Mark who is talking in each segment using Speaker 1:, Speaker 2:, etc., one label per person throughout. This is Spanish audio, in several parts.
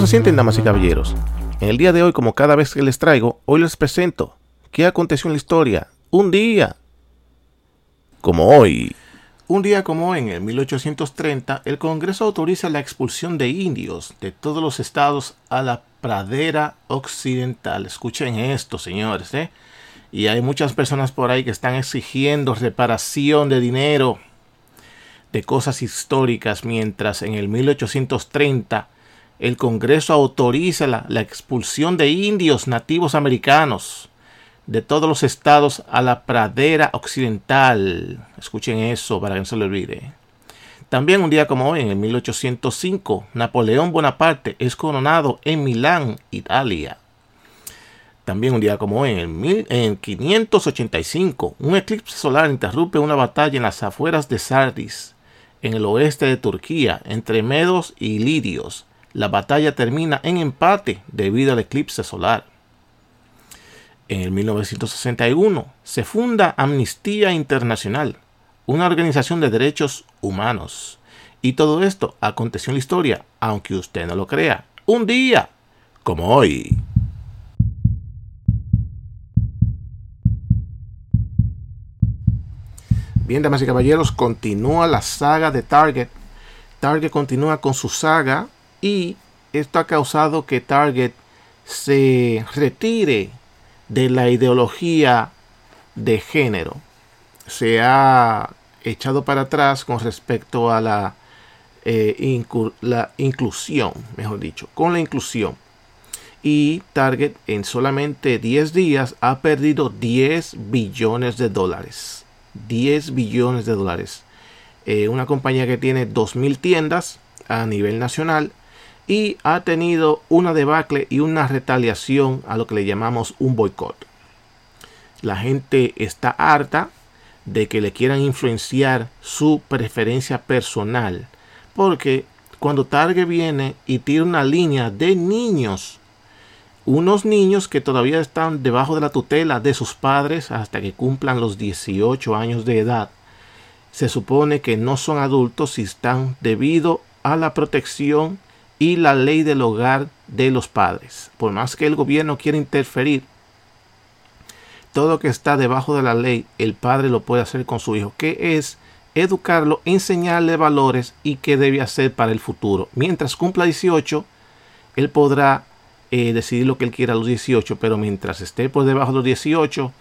Speaker 1: ¿Cómo se sienten, damas y caballeros? En el día de hoy, como cada vez que les traigo, hoy les presento qué aconteció en la historia. Un día como hoy. Un día como hoy, en el 1830, el Congreso autoriza la expulsión de indios de todos los estados a la pradera occidental. Escuchen esto, señores, ¿eh? Y hay muchas personas por ahí que están exigiendo reparación de dinero de cosas históricas, mientras en el 1830 el Congreso autoriza la, expulsión de indios nativos americanos de todos los estados a la pradera occidental. Escuchen eso para que no se lo olvide. También un día como hoy, en el 1805, Napoleón Bonaparte es coronado en Milán, Italia. También un día como hoy, en, el en 585, un eclipse solar interrumpe una batalla en las afueras de Sardis, en el oeste de Turquía, entre medos y lidios. La batalla termina en empate debido al eclipse solar. En el 1961 se funda Amnistía Internacional, una organización de derechos humanos. Y todo esto aconteció en la historia, aunque usted no lo crea, un día como hoy. Bien, damas y caballeros, continúa la saga de Target. Target continúa con su saga y esto ha causado que Target se retire de la ideología de género. Se ha echado para atrás con respecto a la, eh, la inclusión, mejor dicho, con la inclusión. Y Target en solamente 10 días ha perdido 10 billones de dólares. 10 billones de dólares. Eh, una compañía que tiene 2.000 tiendas a nivel nacional y ha tenido una debacle y una retaliación a lo que le llamamos un boicot. La gente está harta de que le quieran influenciar su preferencia personal porque cuando Target viene y tira una línea de niños unos niños que todavía están debajo de la tutela de sus padres hasta que cumplan los 18 años de edad. Se supone que no son adultos si están debido a la protección y la ley del hogar de los padres. Por más que el gobierno quiera interferir, todo que está debajo de la ley, el padre lo puede hacer con su hijo, que es educarlo, enseñarle valores y qué debe hacer para el futuro. Mientras cumpla 18, él podrá eh, decidir lo que él quiera a los 18, pero mientras esté por debajo de los 18,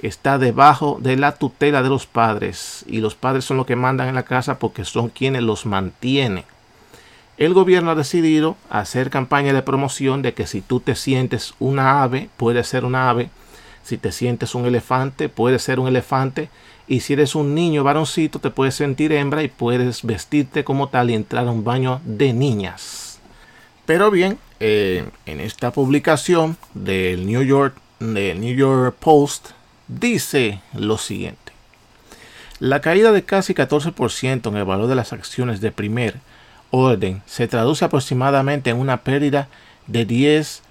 Speaker 1: está debajo de la tutela de los padres y los padres son los que mandan en la casa porque son quienes los mantienen. El gobierno ha decidido hacer campaña de promoción de que si tú te sientes una ave, puede ser una ave. Si te sientes un elefante, puede ser un elefante. Y si eres un niño varoncito, te puedes sentir hembra y puedes vestirte como tal y entrar a un baño de niñas. Pero bien, eh, en esta publicación del New York, del New York Post dice lo siguiente. La caída de casi 14% en el valor de las acciones de primer orden se traduce aproximadamente en una pérdida de 10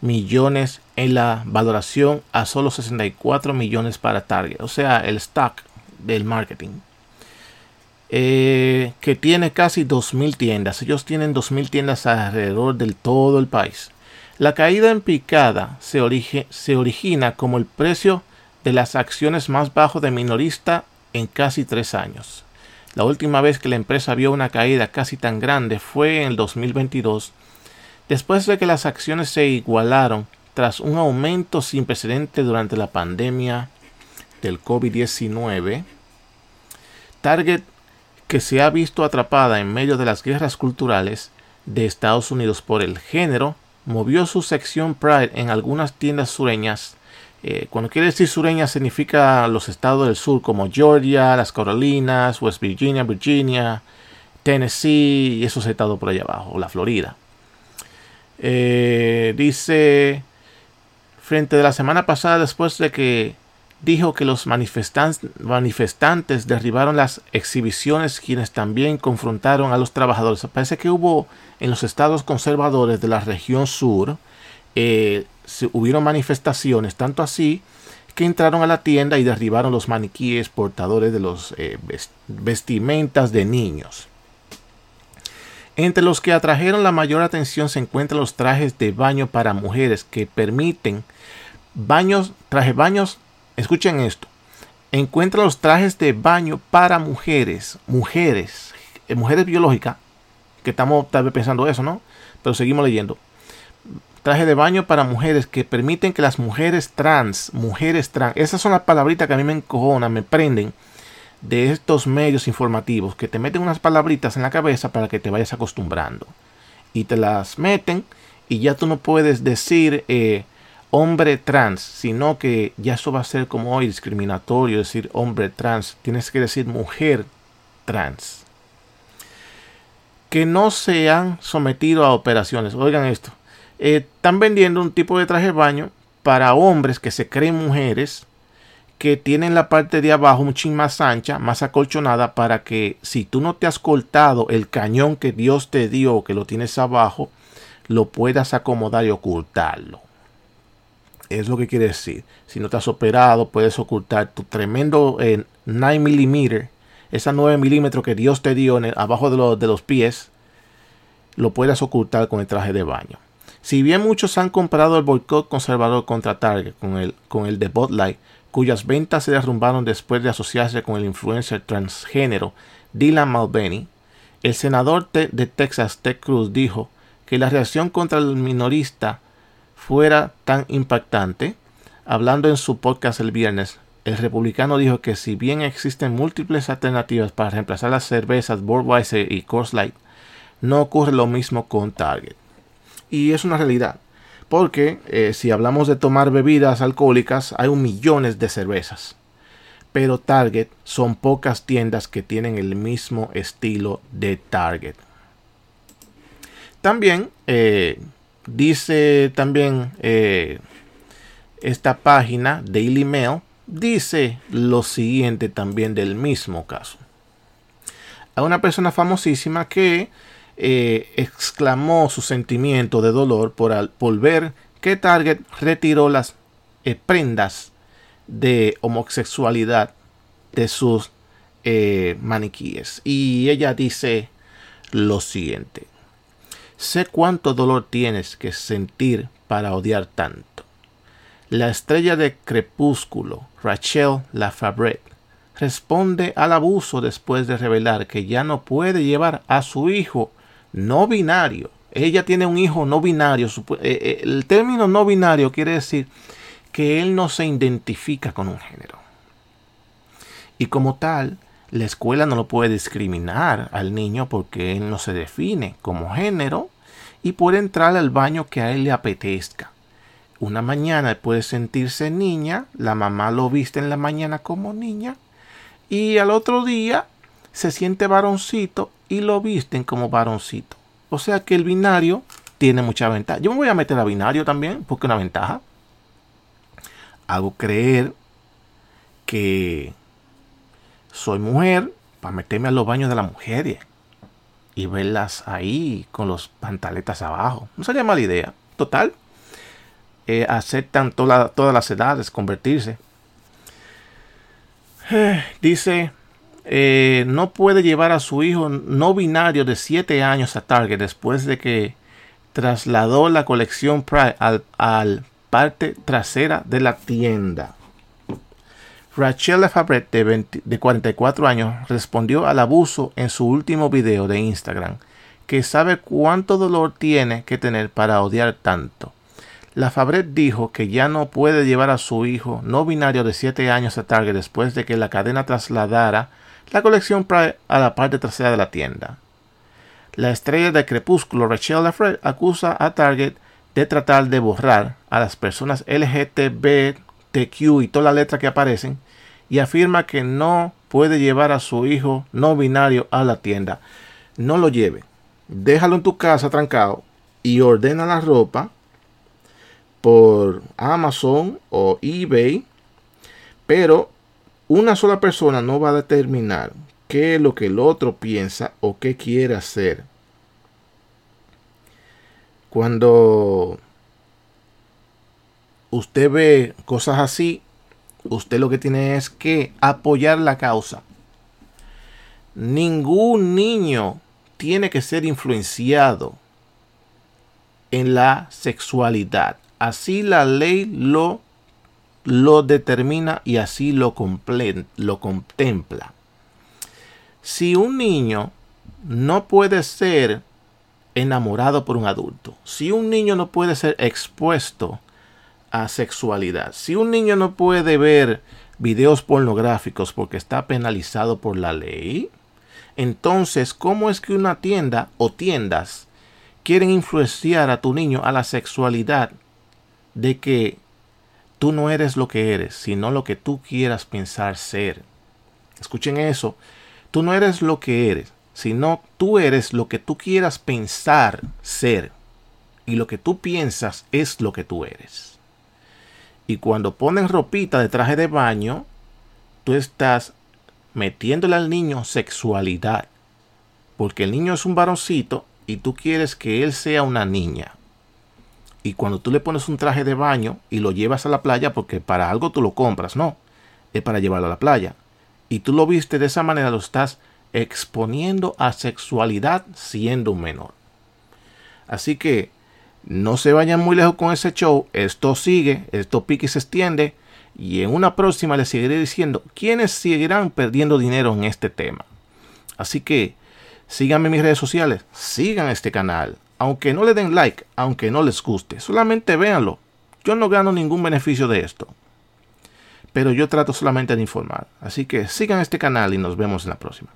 Speaker 1: millones en la valoración a solo 64 millones para Target, o sea, el stock del marketing. Eh, que tiene casi 2.000 tiendas. Ellos tienen 2.000 tiendas alrededor del todo el país. La caída en picada se, se origina como el precio de las acciones más bajo de minorista en casi tres años. La última vez que la empresa vio una caída casi tan grande fue en el 2022, después de que las acciones se igualaron tras un aumento sin precedente durante la pandemia del COVID-19. Target que se ha visto atrapada en medio de las guerras culturales de Estados Unidos por el género, movió su sección Pride en algunas tiendas sureñas. Eh, cuando quiere decir sureña significa los estados del sur como Georgia, las Carolinas, West Virginia, Virginia, Tennessee y esos estados por allá abajo, la Florida. Eh, dice, frente de la semana pasada, después de que dijo que los manifestantes derribaron las exhibiciones quienes también confrontaron a los trabajadores. Parece que hubo en los estados conservadores de la región sur, eh, hubieron manifestaciones, tanto así que entraron a la tienda y derribaron los maniquíes portadores de los eh, vestimentas de niños. Entre los que atrajeron la mayor atención se encuentran los trajes de baño para mujeres que permiten baños, trajes baños, escuchen esto, encuentra los trajes de baño para mujeres, mujeres, eh, mujeres biológicas, que estamos tal vez pensando eso, ¿no? Pero seguimos leyendo. Traje de baño para mujeres que permiten que las mujeres trans, mujeres trans, esas son las palabritas que a mí me encojonan, me prenden de estos medios informativos que te meten unas palabritas en la cabeza para que te vayas acostumbrando. Y te las meten y ya tú no puedes decir eh, hombre trans, sino que ya eso va a ser como hoy discriminatorio decir hombre trans. Tienes que decir mujer trans. Que no se han sometido a operaciones. Oigan esto. Eh, están vendiendo un tipo de traje de baño para hombres que se creen mujeres que tienen la parte de abajo un chin más ancha, más acolchonada, para que si tú no te has cortado el cañón que Dios te dio, que lo tienes abajo, lo puedas acomodar y ocultarlo. Es lo que quiere decir. Si no te has operado, puedes ocultar tu tremendo 9 eh, milímetros, esa 9 milímetros que Dios te dio en abajo de, de los pies, lo puedes ocultar con el traje de baño. Si bien muchos han comprado el boicot conservador contra Target con el, con el de Bud Light, cuyas ventas se derrumbaron después de asociarse con el influencer transgénero Dylan Mulvaney, el senador de Texas Ted Cruz dijo que la reacción contra el minorista fuera tan impactante. Hablando en su podcast el viernes, el republicano dijo que si bien existen múltiples alternativas para reemplazar las cervezas Budweiser y Coors Light, no ocurre lo mismo con Target. Y es una realidad. Porque eh, si hablamos de tomar bebidas alcohólicas, hay un millones de cervezas. Pero Target son pocas tiendas que tienen el mismo estilo de Target. También eh, dice también eh, esta página Daily Mail dice lo siguiente también del mismo caso. A una persona famosísima que eh, exclamó su sentimiento de dolor por, por ver que Target retiró las eh, prendas de homosexualidad de sus eh, maniquíes. Y ella dice lo siguiente. Sé cuánto dolor tienes que sentir para odiar tanto. La estrella de crepúsculo, Rachel Lafabret, responde al abuso después de revelar que ya no puede llevar a su hijo no binario. Ella tiene un hijo no binario. Eh, eh, el término no binario quiere decir que él no se identifica con un género. Y como tal, la escuela no lo puede discriminar al niño porque él no se define como género y puede entrar al baño que a él le apetezca. Una mañana puede sentirse niña, la mamá lo viste en la mañana como niña y al otro día se siente varoncito y lo visten como varoncito. O sea que el binario tiene mucha ventaja. Yo me voy a meter a binario también, porque una ventaja. Hago creer que soy mujer para meterme a los baños de las mujeres y verlas ahí con los pantaletas abajo. No sería mala idea. Total. Eh, aceptan todas las edades convertirse. Eh, dice eh, no puede llevar a su hijo no binario de 7 años a Target después de que trasladó la colección Pride al, parte trasera de la tienda. Rachel Fabret, de, de 44 años, respondió al abuso en su último video de Instagram, que sabe cuánto dolor tiene que tener para odiar tanto. La Fabret dijo que ya no puede llevar a su hijo no binario de 7 años a Target después de que la cadena trasladara la colección a la parte trasera de la tienda. La estrella de Crepúsculo Rachel Lafred acusa a Target de tratar de borrar a las personas LGTBTQ y toda la letra que aparecen y afirma que no puede llevar a su hijo no binario a la tienda. No lo lleve. Déjalo en tu casa trancado y ordena la ropa por Amazon o eBay, pero una sola persona no va a determinar qué es lo que el otro piensa o qué quiere hacer. Cuando usted ve cosas así, usted lo que tiene es que apoyar la causa. Ningún niño tiene que ser influenciado en la sexualidad. Así la ley lo, lo determina y así lo, lo contempla. Si un niño no puede ser enamorado por un adulto, si un niño no puede ser expuesto a sexualidad, si un niño no puede ver videos pornográficos porque está penalizado por la ley, entonces, ¿cómo es que una tienda o tiendas quieren influenciar a tu niño a la sexualidad de que tú no eres lo que eres, sino lo que tú quieras pensar ser? Escuchen eso. Tú no eres lo que eres, sino tú eres lo que tú quieras pensar ser. Y lo que tú piensas es lo que tú eres. Y cuando ponen ropita de traje de baño, tú estás metiéndole al niño sexualidad. Porque el niño es un varoncito y tú quieres que él sea una niña. Y cuando tú le pones un traje de baño y lo llevas a la playa, porque para algo tú lo compras, no, es para llevarlo a la playa. Y tú lo viste de esa manera, lo estás exponiendo a sexualidad siendo un menor. Así que no se vayan muy lejos con ese show, esto sigue, esto pique y se extiende y en una próxima les seguiré diciendo quiénes seguirán perdiendo dinero en este tema. Así que síganme en mis redes sociales, sigan este canal, aunque no le den like, aunque no les guste, solamente véanlo. Yo no gano ningún beneficio de esto. Pero yo trato solamente de informar. Así que sigan este canal y nos vemos en la próxima.